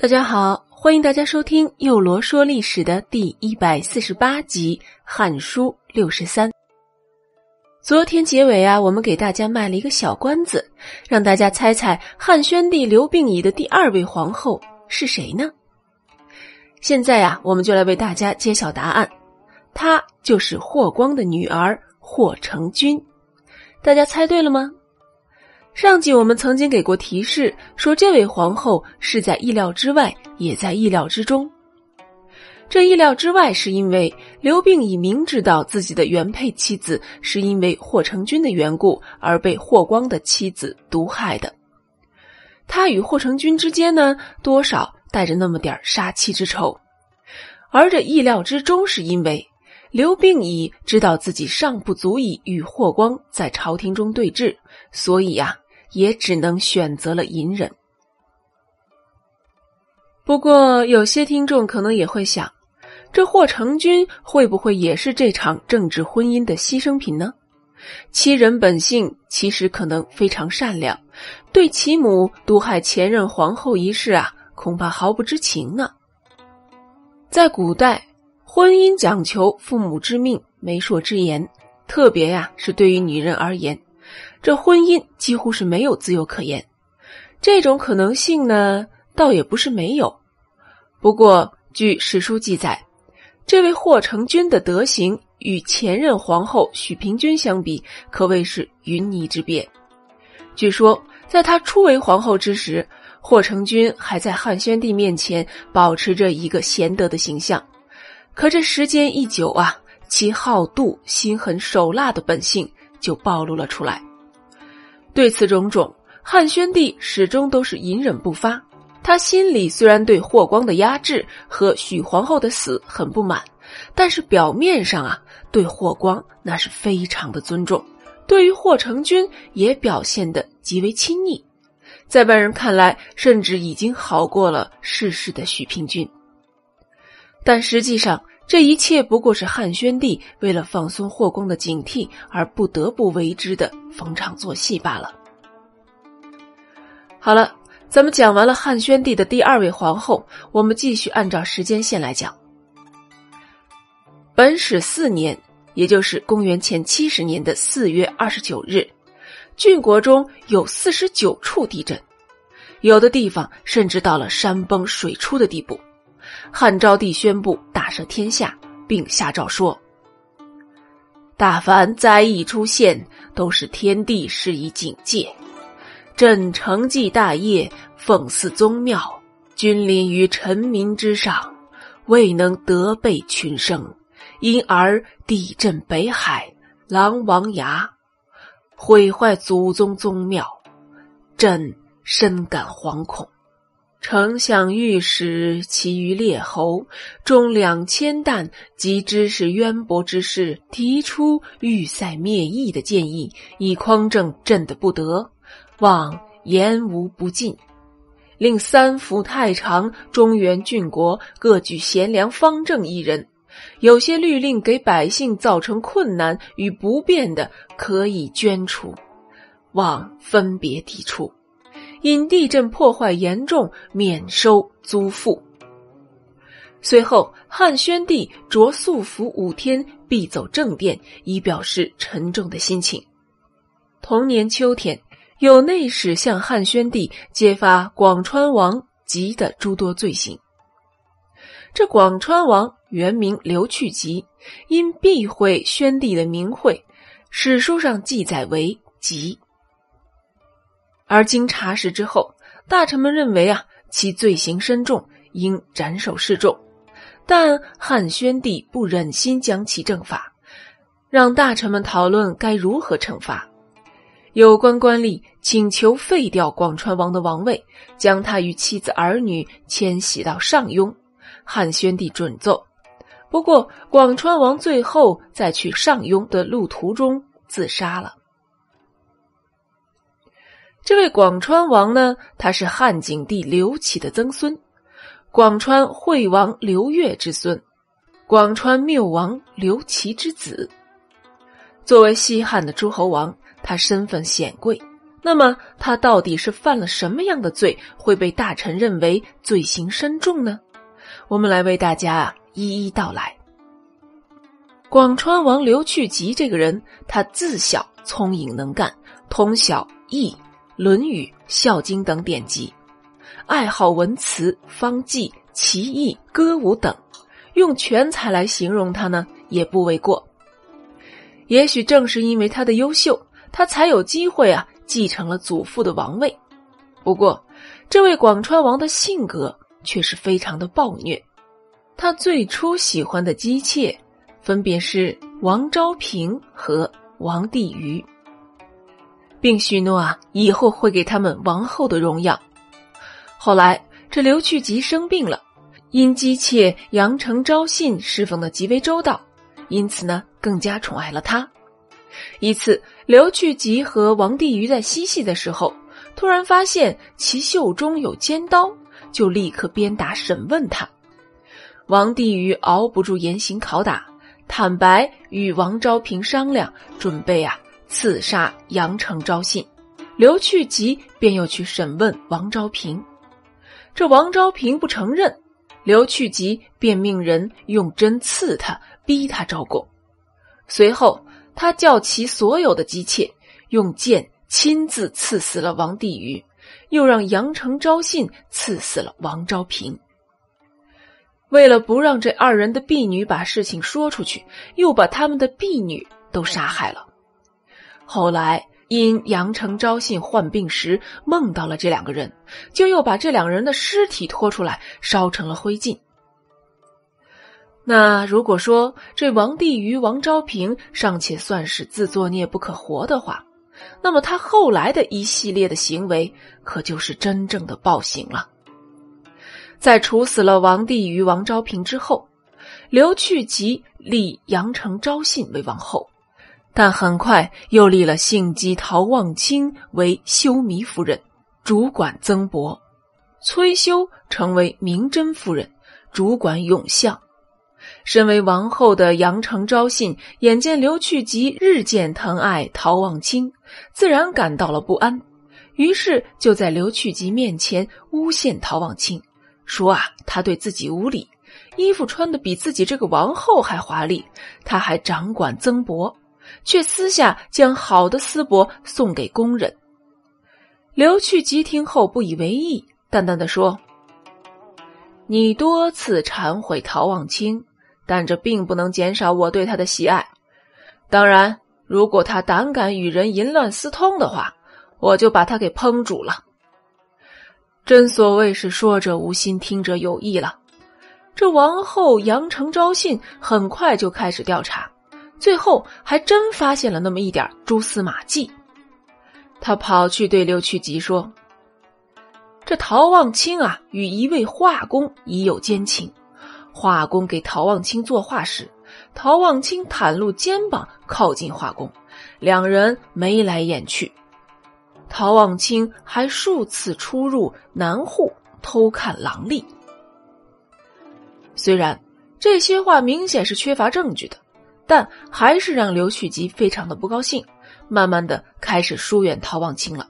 大家好，欢迎大家收听《幼罗说历史》的第一百四十八集《汉书六十三》。昨天结尾啊，我们给大家卖了一个小关子，让大家猜猜汉宣帝刘病已的第二位皇后是谁呢？现在啊，我们就来为大家揭晓答案，她就是霍光的女儿霍成君。大家猜对了吗？上集我们曾经给过提示，说这位皇后是在意料之外，也在意料之中。这意料之外，是因为刘病已明知道自己的原配妻子是因为霍成君的缘故而被霍光的妻子毒害的。他与霍成君之间呢，多少带着那么点杀妻之仇。而这意料之中，是因为刘病已知道自己尚不足以与霍光在朝廷中对峙，所以呀。也只能选择了隐忍。不过，有些听众可能也会想，这霍成君会不会也是这场政治婚姻的牺牲品呢？其人本性其实可能非常善良，对其母毒害前任皇后一事啊，恐怕毫不知情呢。在古代，婚姻讲求父母之命、媒妁之言，特别呀是对于女人而言。这婚姻几乎是没有自由可言，这种可能性呢，倒也不是没有。不过，据史书记载，这位霍成君的德行与前任皇后许平君相比，可谓是云泥之别。据说，在他初为皇后之时，霍成君还在汉宣帝面前保持着一个贤德的形象。可这时间一久啊，其好妒、心狠手辣的本性就暴露了出来。对此种种，汉宣帝始终都是隐忍不发。他心里虽然对霍光的压制和许皇后的死很不满，但是表面上啊，对霍光那是非常的尊重，对于霍成君也表现得极为亲昵，在外人看来，甚至已经好过了世事的许平君。但实际上，这一切不过是汉宣帝为了放松霍光的警惕而不得不为之的逢场作戏罢了。好了，咱们讲完了汉宣帝的第二位皇后，我们继续按照时间线来讲。本始四年，也就是公元前七十年的四月二十九日，郡国中有四十九处地震，有的地方甚至到了山崩水出的地步。汉昭帝宣布大赦天下，并下诏说：“大凡灾异出现，都是天地施以警戒。朕承继大业，奉祀宗庙，君临于臣民之上，未能德备群生，因而地震北海、狼王崖，毁坏祖宗宗庙，朕深感惶恐。”丞相御史其余列侯中两千担及知识渊博之士提出欲塞灭义的建议，以匡正朕的不得，望言无不尽。令三府太常、中原郡国各举贤良方正一人，有些律令给百姓造成困难与不便的，可以捐除，望分别抵出。因地震破坏严重，免收租赋。随后，汉宣帝着素服五天，必走正殿，以表示沉重的心情。同年秋天，有内史向汉宣帝揭发广川王吉的诸多罪行。这广川王原名刘去吉，因避讳宣帝的名讳，史书上记载为吉。而经查实之后，大臣们认为啊，其罪行深重，应斩首示众。但汉宣帝不忍心将其正法，让大臣们讨论该如何惩罚。有关官吏请求废掉广川王的王位，将他与妻子儿女迁徙到上庸。汉宣帝准奏。不过，广川王最后在去上庸的路途中自杀了。这位广川王呢，他是汉景帝刘启的曾孙，广川惠王刘越之孙，广川缪王刘琦之子。作为西汉的诸侯王，他身份显贵，那么他到底是犯了什么样的罪，会被大臣认为罪行深重呢？我们来为大家一一道来。广川王刘去疾这个人，他自小聪颖能干，通晓《易》《论语》《孝经》等典籍，爱好文辞、方技、棋艺、歌舞等，用全才来形容他呢，也不为过。也许正是因为他的优秀，他才有机会啊继承了祖父的王位。不过，这位广川王的性格却是非常的暴虐，他最初喜欢的姬妾。分别是王昭平和王帝瑜，并许诺啊，以后会给他们王后的荣耀。后来这刘去疾生病了，因姬妾杨成昭信侍奉的极为周到，因此呢更加宠爱了他。一次，刘去疾和王帝瑜在嬉戏的时候，突然发现其袖中有尖刀，就立刻鞭打审问他。王帝瑜熬不住严刑拷打。坦白与王昭平商量，准备啊刺杀杨承昭信，刘去疾便又去审问王昭平。这王昭平不承认，刘去疾便命人用针刺他，逼他招供。随后，他叫其所有的姬妾用剑亲自刺死了王帝瑜，又让杨承昭信刺死了王昭平。为了不让这二人的婢女把事情说出去，又把他们的婢女都杀害了。后来因杨承昭信患病时梦到了这两个人，就又把这两人的尸体拖出来烧成了灰烬。那如果说这王帝与、王昭平尚且算是自作孽不可活的话，那么他后来的一系列的行为，可就是真正的暴行了。在处死了王帝与王昭平之后，刘去疾立杨承昭信为王后，但很快又立了姓姬陶望清为修弥夫人，主管曾伯；崔修成为明真夫人，主管永相。身为王后的杨承昭信眼见刘去疾日渐疼爱陶望清，自然感到了不安，于是就在刘去疾面前诬陷陶望清。说啊，他对自己无礼，衣服穿的比自己这个王后还华丽，他还掌管曾博，却私下将好的丝帛送给工人。刘去疾听后不以为意，淡淡的说：“你多次忏悔陶望清，但这并不能减少我对他的喜爱。当然，如果他胆敢与人淫乱私通的话，我就把他给烹煮了。”真所谓是说者无心，听者有意了。这王后杨承昭信很快就开始调查，最后还真发现了那么一点蛛丝马迹。他跑去对刘去吉说：“这陶望清啊，与一位画工已有奸情。画工给陶望清作画时，陶望清袒露肩膀靠近画工，两人眉来眼去。”陶望清还数次出入南户偷看郎吏。虽然这些话明显是缺乏证据的，但还是让刘去疾非常的不高兴，慢慢的开始疏远陶望清了。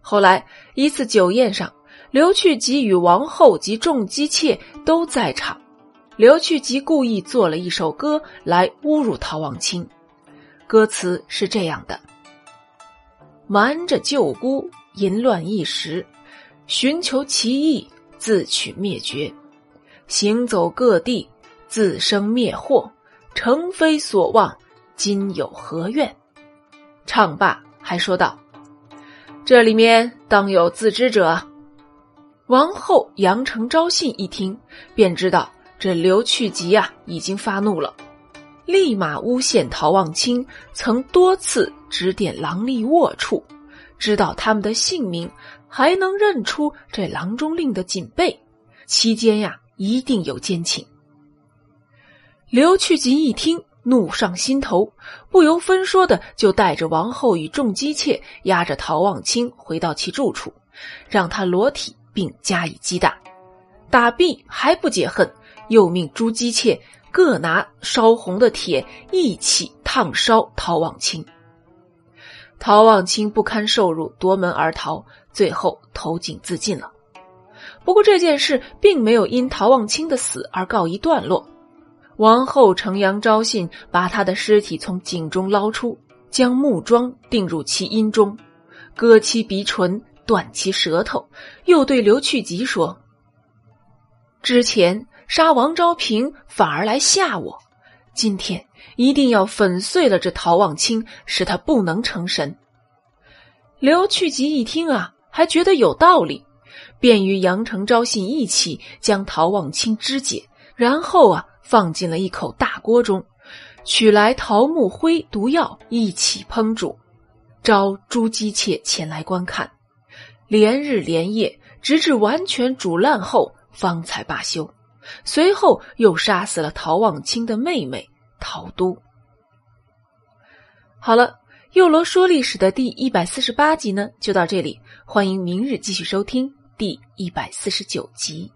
后来一次酒宴上，刘去疾与王后及众姬妾都在场，刘去疾故意做了一首歌来侮辱陶望清，歌词是这样的。瞒着舅姑淫乱一时，寻求其意自取灭绝，行走各地自生灭祸，诚非所望，今有何怨？唱罢还说道：“这里面当有自知者。”王后杨承昭信一听，便知道这刘去疾啊已经发怒了，立马诬陷陶望清曾多次。指点郎吏龌龊，知道他们的姓名，还能认出这郎中令的锦被，期间呀，一定有奸情。刘去疾一听，怒上心头，不由分说的就带着王后与众姬妾，押着陶望清回到其住处，让他裸体并加以击打。打毕还不解恨，又命诸姬妾各拿烧红的铁一起烫烧陶望清。陶望清不堪受辱，夺门而逃，最后投井自尽了。不过这件事并没有因陶望清的死而告一段落。王后程阳昭信把他的尸体从井中捞出，将木桩钉入其阴中，割其鼻唇，断其舌头，又对刘去疾说：“之前杀王昭平，反而来吓我，今天一定要粉碎了这陶望清，使他不能成神。”刘去疾一听啊，还觉得有道理，便与杨成昭信一起将陶望清肢解，然后啊。放进了一口大锅中，取来桃木灰毒药一起烹煮，招朱姬妾前来观看，连日连夜，直至完全煮烂后方才罢休。随后又杀死了陶望清的妹妹陶都。好了，右罗说历史的第一百四十八集呢，就到这里，欢迎明日继续收听第一百四十九集。